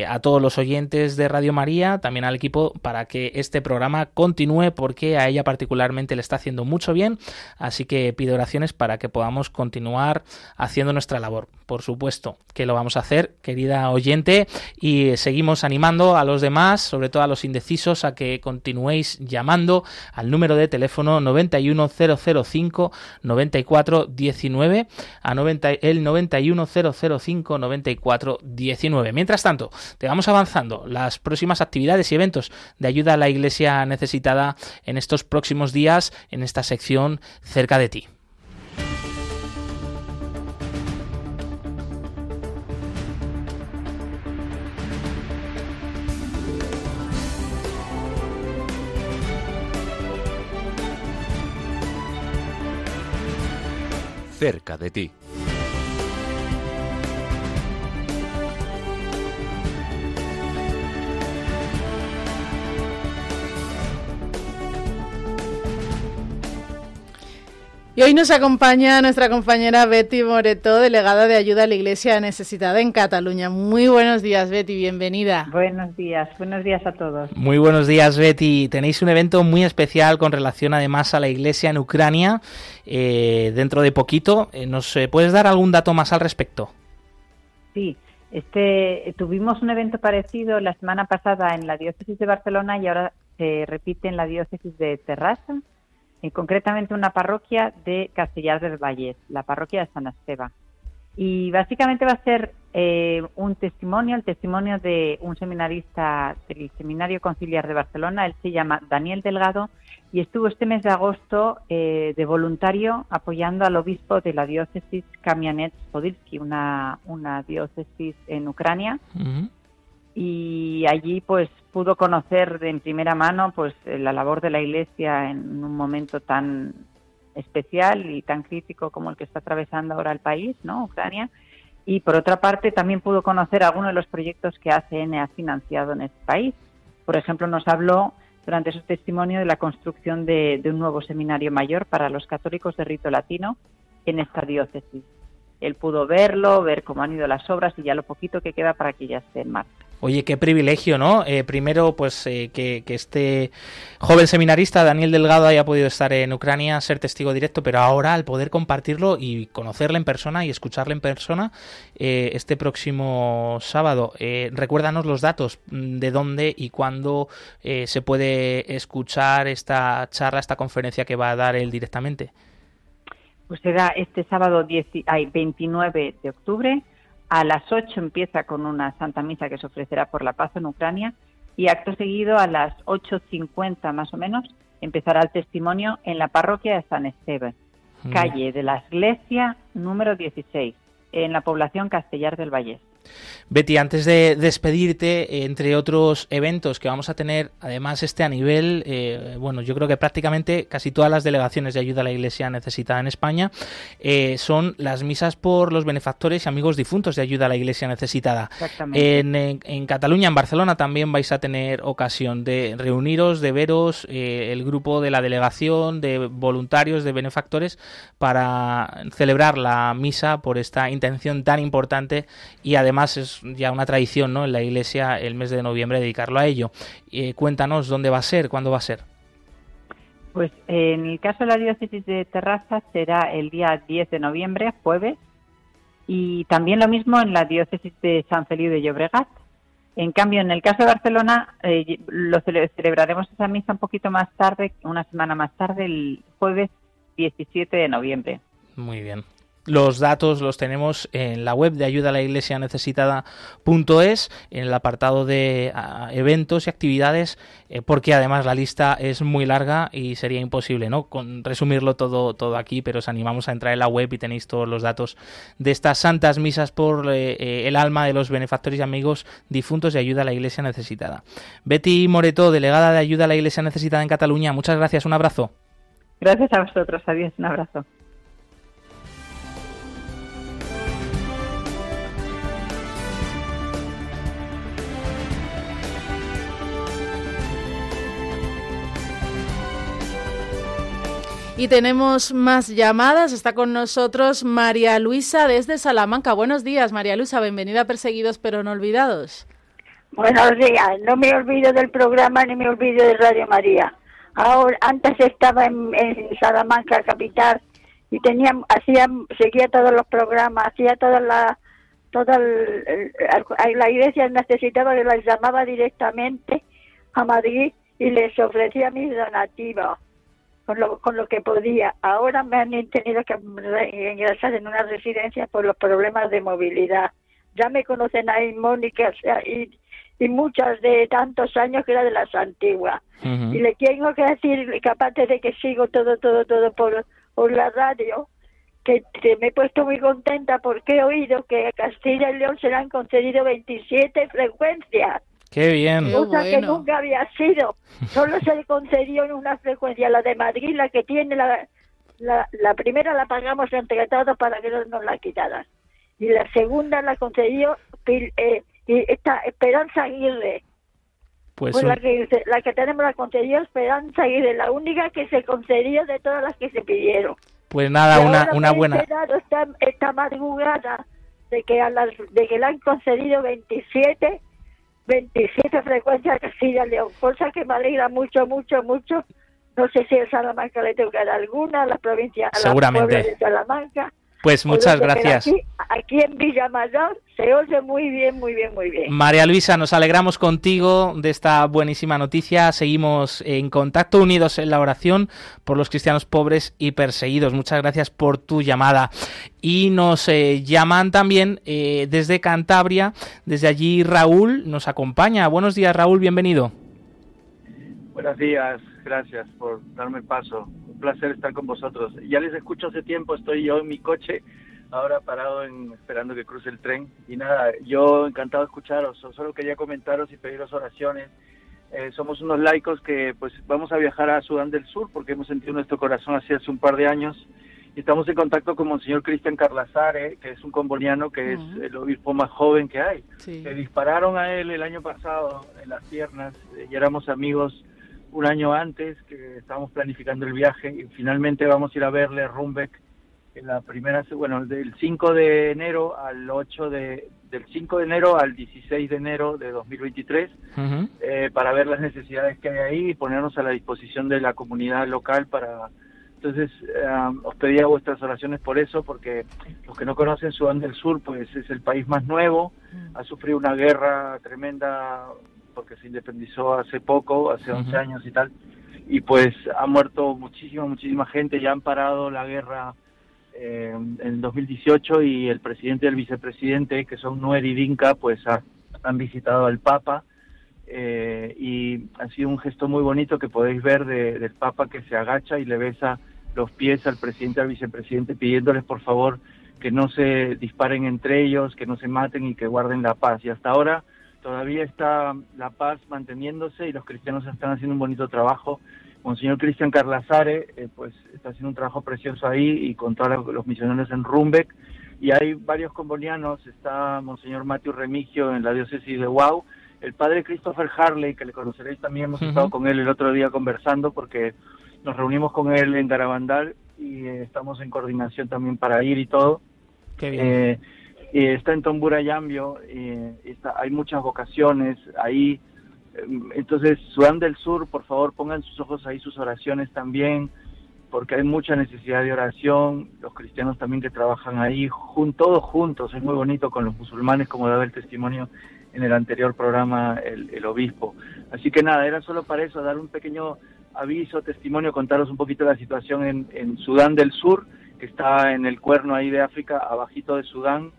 a todos los oyentes de Radio María, también al equipo, para que este programa continúe porque a ella particularmente le está haciendo mucho bien. Así que que pide oraciones para que podamos continuar haciendo nuestra labor. Por supuesto que lo vamos a hacer, querida oyente, y seguimos animando a los demás, sobre todo a los indecisos, a que continuéis llamando al número de teléfono 91005 9419 a 90, el 91005 9419. Mientras tanto, te vamos avanzando las próximas actividades y eventos de ayuda a la iglesia necesitada en estos próximos días en esta sección cerca de cerca de ti. Y hoy nos acompaña nuestra compañera Betty Moreto, delegada de ayuda a la Iglesia necesitada en Cataluña. Muy buenos días, Betty, bienvenida. Buenos días, buenos días a todos. Muy buenos días, Betty. Tenéis un evento muy especial con relación además a la Iglesia en Ucrania eh, dentro de poquito. Eh, ¿Nos eh, puedes dar algún dato más al respecto? Sí, este, tuvimos un evento parecido la semana pasada en la diócesis de Barcelona y ahora se repite en la diócesis de Terrassa y concretamente una parroquia de Castellar del Valle, la parroquia de San Esteban. Y básicamente va a ser eh, un testimonio, el testimonio de un seminarista del Seminario Conciliar de Barcelona, él se llama Daniel Delgado, y estuvo este mes de agosto eh, de voluntario apoyando al obispo de la diócesis Kamianets-Podilsky, una, una diócesis en Ucrania y allí pues pudo conocer de primera mano pues la labor de la Iglesia en un momento tan especial y tan crítico como el que está atravesando ahora el país, ¿no? Ucrania. Y por otra parte también pudo conocer algunos de los proyectos que ACN ha financiado en este país. Por ejemplo, nos habló durante su testimonio de la construcción de un nuevo seminario mayor para los católicos de rito latino en esta diócesis. Él pudo verlo, ver cómo han ido las obras y ya lo poquito que queda para que ya esté en marcha. Oye, qué privilegio, ¿no? Eh, primero, pues eh, que, este joven seminarista, Daniel Delgado, haya podido estar en Ucrania, ser testigo directo, pero ahora al poder compartirlo y conocerle en persona y escucharle en persona eh, este próximo sábado. recuérdanos los datos mm, de dónde y cuándo se puede escuchar esta charla, esta conferencia que va a dar él directamente. Pues será este sábado 29 de octubre a las 8 empieza con una Santa Misa que se ofrecerá por la paz en Ucrania y acto seguido a las 8.50 más o menos empezará el testimonio en la parroquia de San Esteban, mm. calle de la Iglesia número 16, en la población Castellar del Valle. Betty, antes de despedirte, entre otros eventos que vamos a tener, además este a nivel, eh, bueno, yo creo que prácticamente casi todas las delegaciones de ayuda a la Iglesia necesitada en España eh, son las misas por los benefactores y amigos difuntos de ayuda a la Iglesia necesitada. En, en, Cataluña, en Barcelona, también vais a tener ocasión de reuniros, de veros eh, el grupo de la delegación de voluntarios, de benefactores, para celebrar la misa por esta intención tan importante y además es ya una tradición ¿no? en la iglesia el mes de noviembre dedicarlo a ello. Eh, cuéntanos dónde va a ser, cuándo va a ser. Pues en el caso de la diócesis de Terraza será el día 10 de noviembre, jueves, y también lo mismo en la diócesis de San Feliu de Llobregat. En cambio, en el caso de Barcelona, eh, lo celebraremos esa misa un poquito más tarde, una semana más tarde, el jueves 17 de noviembre. Muy bien. Los datos los tenemos en la web de ayuda a la iglesia necesitada.es, en el apartado de eventos y actividades, eh, porque además la lista es muy larga y sería imposible ¿no? Con resumirlo todo, todo aquí, pero os animamos a entrar en la web y tenéis todos los datos de estas santas misas por eh, eh, el alma de los benefactores y amigos difuntos de ayuda a la iglesia necesitada. Betty Moreto, delegada de ayuda a la iglesia necesitada en Cataluña, muchas gracias, un abrazo. Gracias a vosotros, adiós, un abrazo. Y tenemos más llamadas. Está con nosotros María Luisa desde Salamanca. Buenos días, María Luisa. Bienvenida a Perseguidos pero no olvidados. Buenos días. No me olvido del programa ni me olvido de Radio María. Ahora, antes estaba en, Salamanca capital y tenía, hacía, seguía todos los programas, hacía todas las toda la iglesia necesitaba que las llamaba directamente a Madrid y les ofrecía mis donativos con lo, con lo que podía. Ahora me han tenido que ingresar en una residencia por los problemas de movilidad. Ya me conocen ahí Mónica y, y muchas de tantos años que era de las antiguas. Y le tengo que decir, que aparte de que sigo todo, todo, todo por, por la radio, que, me he puesto muy contenta porque he oído que a Castilla y León se le han concedido 27 frecuencias. Qué bien. Cosa que nunca había sido. Solo se le concedió en una frecuencia, la de Madrid, la que tiene la, la, primera la pagamos entre todos para que no nos la quitaran. Y la segunda la concedió eh, esta Esperanza Aguirre. Pues, pues la, que, la que tenemos la concedió Esperanza Aguirre, la única que se concedió de todas las que se pidieron. Pues nada, una, una buena. Esta, esta madrugada de que, a las, de que le han concedido 27, 27 frecuencias Castilla León, cosa que me alegra mucho, mucho, mucho. No sé si en Salamanca le tocará alguna, a la provincia, a Seguramente. de Salamanca. Pues muchas gracias. Aquí, aquí, en Villamayor se oye muy bien, muy bien, muy bien. María Luisa, nos alegramos contigo de esta buenísima noticia. Seguimos en contacto, unidos en la oración por los cristianos pobres y perseguidos. Muchas gracias por tu llamada. Y nos eh, llaman también eh, desde Cantabria. Desde allí Raúl nos acompaña. Buenos días, Raúl, bienvenido. Buenos días, gracias por darme el paso placer estar con vosotros. Ya les escucho hace tiempo, estoy yo en mi coche, ahora parado en, esperando que cruce el tren. Y nada, yo encantado de escucharos, solo quería comentaros y pediros oraciones. Eh, somos unos laicos que pues vamos a viajar a Sudán del Sur porque hemos sentido nuestro corazón así hace un par de años y estamos en contacto con Monseñor Cristian Carlazare, que es un comboniano que es el obispo más joven que hay. Se dispararon a él el año pasado en las piernas eh, y éramos amigos un año antes que estábamos planificando el viaje y finalmente vamos a ir a verle a Rumbeck en la primera, bueno, del 5 de enero al 8 de, del 5 de enero al 16 de enero de 2023 eh, para ver las necesidades que hay ahí y ponernos a la disposición de la comunidad local para entonces eh, os pedía vuestras oraciones por eso porque los que no conocen Sudán del Sur pues es el país más nuevo ha sufrido una guerra tremenda porque se independizó hace poco, hace 11 años y tal, y pues ha muerto muchísima, muchísima gente, ya han parado la guerra eh, en 2018 y el presidente y el vicepresidente, que son Nuer y Dinka, pues han visitado al Papa eh, y ha sido un gesto muy bonito que podéis ver del Papa que se agacha y le besa los pies al presidente y al vicepresidente pidiéndoles por favor que no se disparen entre ellos, que no se maten y que guarden la paz. Y hasta ahora todavía está la paz manteniéndose y los cristianos están haciendo un bonito trabajo. Monseñor Cristian Carlazare, eh, pues está haciendo un trabajo precioso ahí y con todos los misioneros en Rumbeck. Y hay varios combonianos, está Monseñor Matthew Remigio en la diócesis de Wow, el padre Christopher Harley, que le conoceréis también, hemos estado con él el otro día conversando porque nos reunimos con él en Garabandal y eh, estamos en coordinación también para ir y todo. Qué bien. Eh, está en Tombura Yambio, está, hay muchas vocaciones ahí. Entonces, Sudán del Sur, por favor, pongan sus ojos ahí, sus oraciones también, porque hay mucha necesidad de oración. Los cristianos también que trabajan ahí, todos juntos, es muy bonito con los musulmanes, como daba el testimonio en el anterior programa el, obispo. Así que nada, era solo para eso, dar un pequeño aviso, testimonio, contaros un poquito la situación en, en Sudán del Sur, que está en el cuerno ahí de África, abajito de Sudán,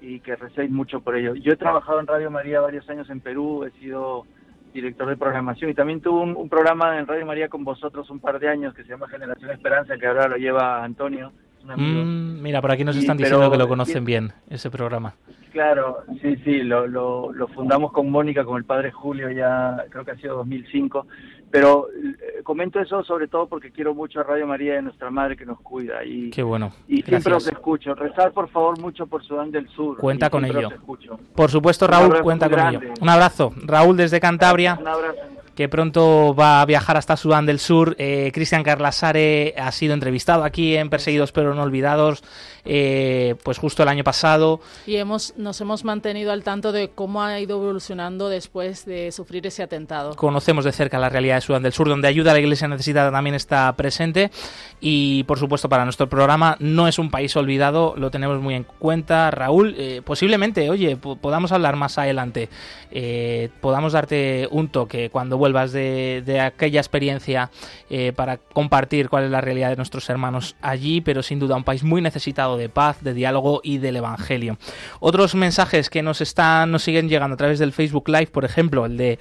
y que recéis mucho por ello. Yo he trabajado en Radio María varios años en Perú, he sido director de programación y también tuve un, programa en Radio María con vosotros un par de años que se llama Generación Esperanza, que ahora lo lleva Antonio. Mm, mira, por aquí nos están diciendo que lo conocen bien, ese programa. Claro, sí, sí, lo, lo, lo fundamos con Mónica, con el padre Julio, ya creo que ha sido 2005 pero eh, comento eso sobre todo porque quiero mucho a Radio María de nuestra madre que nos cuida y Qué bueno. Y siempre os escucho. Rezar por favor mucho por Sudán del Sur. Cuenta con ello. Por supuesto, Raúl, cuenta con ello. Un abrazo. Raúl desde Cantabria. Un abrazo. que pronto va a viajar hasta Sudán del Sur. Eh, Cristian Carlasare ha sido entrevistado aquí en Perseguidos pero no olvidados, eh, pues justo el año pasado. Y hemos, nos hemos mantenido al tanto de cómo ha ido evolucionando después de sufrir ese atentado. Conocemos de cerca la realidad de Sudán del Sur, donde ayuda a la Iglesia necesitada también está presente. Y por supuesto para nuestro programa no es un país olvidado, lo tenemos muy en cuenta. Raúl, eh, posiblemente, oye, podamos hablar más adelante, podamos darte un toque cuando vuelva de, aquella experiencia eh, para compartir cuál es la realidad de nuestros hermanos allí, pero sin duda un país muy necesitado de paz, de diálogo y del Evangelio. Otros mensajes que nos están, nos siguen llegando a través del Facebook Live, por ejemplo, el de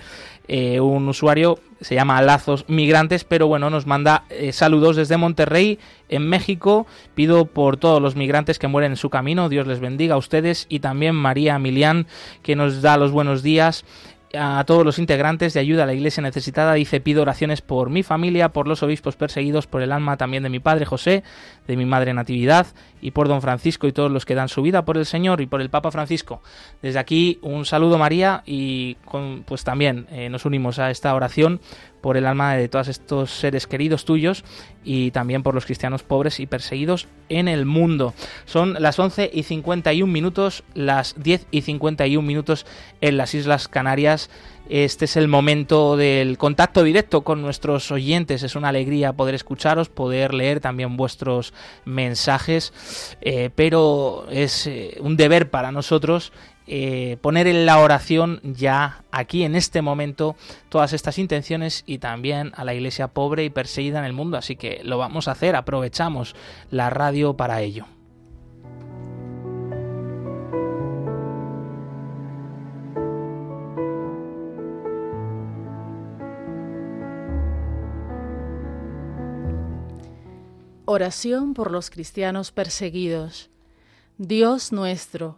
eh, un usuario se llama Lazos Migrantes, pero bueno, nos manda eh, saludos desde Monterrey, en México. Pido por todos los migrantes que mueren en su camino, Dios les bendiga a ustedes y también María Milián, que nos da los buenos días a todos los integrantes de ayuda a la iglesia necesitada. Dice, pido oraciones por mi familia, por los obispos perseguidos, por el alma también de mi padre José, de mi madre Natividad y por don Francisco y todos los que dan su vida por el Señor y por el Papa Francisco. Desde aquí un saludo María y pues también eh, nos unimos a esta oración por el alma de todos estos seres queridos tuyos y también por los cristianos pobres y perseguidos en el mundo. Son las 11 y 51 minutos, las 10 y 51 minutos en las Islas Canarias. Este es el momento del contacto directo con nuestros oyentes. Es una alegría poder escucharos, poder leer también vuestros mensajes, eh, pero es eh, un deber para nosotros eh, poner en la oración ya aquí en este momento todas estas intenciones y también a la iglesia pobre y perseguida en el mundo. Así que lo vamos a hacer, aprovechamos la radio para ello. Oración por los cristianos perseguidos. Dios nuestro,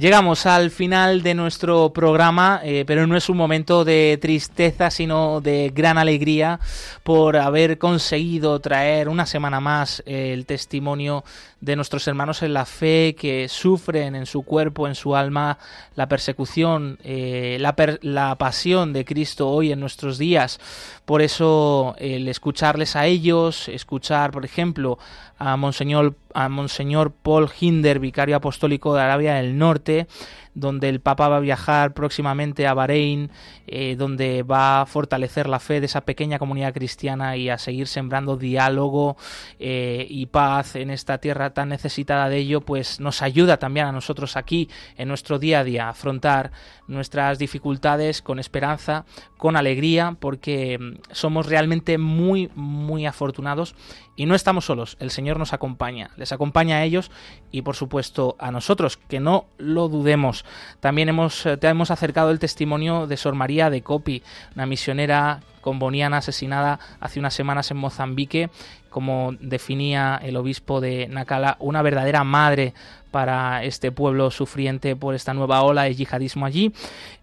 Llegamos al final de nuestro programa, eh, pero no es un momento de tristeza, sino de gran alegría por haber conseguido traer una semana más el testimonio de nuestros hermanos en la fe que sufren en su cuerpo, en su alma, la persecución, eh, la, la, pasión de Cristo hoy en nuestros días. Por eso el escucharles a ellos, escuchar, por ejemplo, a Monseñor, a Monseñor Paul Hinder, vicario apostólico de Arabia del Norte, donde el Papa va a viajar próximamente a Bahrein, eh, donde va a fortalecer la fe de esa pequeña comunidad cristiana y a seguir sembrando diálogo eh, y paz en esta tierra tan necesitada de ello, pues nos ayuda también a nosotros aquí en nuestro día a día a afrontar nuestras dificultades con esperanza, con alegría, porque mm, somos realmente muy, muy afortunados y no estamos solos, el Señor nos acompaña, les acompaña a ellos y por supuesto a nosotros, que no lo dudemos. También hemos, te hemos acercado el testimonio de Sor María de Copi, una misionera comboniana asesinada hace unas semanas en Mozambique, como definía el obispo de Nacala, una verdadera madre para este pueblo sufriente por esta nueva ola de yihadismo allí.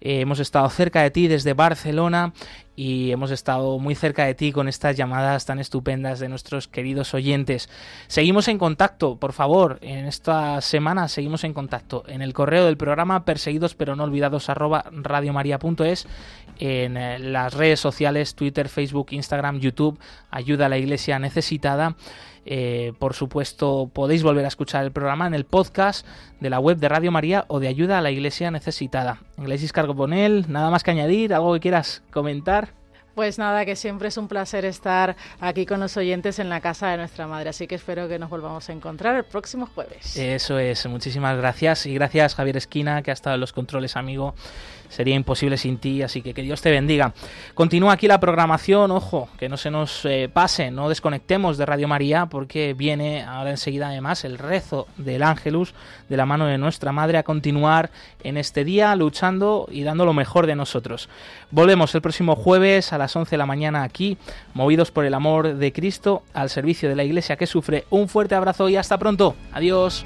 Eh, hemos estado cerca de ti desde Barcelona y hemos estado muy cerca de ti con estas llamadas tan estupendas de nuestros queridos oyentes. Seguimos en contacto, por favor, en esta semana seguimos en contacto en el correo del programa perseguidos pero no olvidados arroba en eh, las redes sociales Twitter, Facebook, Instagram, YouTube, ayuda a la iglesia eh, por supuesto, podéis volver a escuchar el programa en el podcast de la web de Radio María o de Ayuda a la Iglesia Necesitada. Iglesias Carbonel, nada más que añadir, algo que quieras comentar. Pues nada, que siempre es un placer estar aquí con los oyentes en la casa de nuestra madre, así que espero que nos volvamos a encontrar el próximo jueves. Eso es, muchísimas gracias y gracias Javier Esquina que ha estado en los controles, amigo sería imposible sin ti, así que que Dios te bendiga. Continúa aquí la programación, ojo, que no se nos eh, pase, no desconectemos de Radio María, porque viene ahora enseguida además el rezo del Ángelus de la mano de nuestra Madre a continuar en este día luchando y dando lo mejor de nosotros. Volvemos el próximo jueves a las 11 de la mañana aquí, movidos por el amor de Cristo, al servicio de la Iglesia que sufre. Un fuerte abrazo y hasta pronto. Adiós.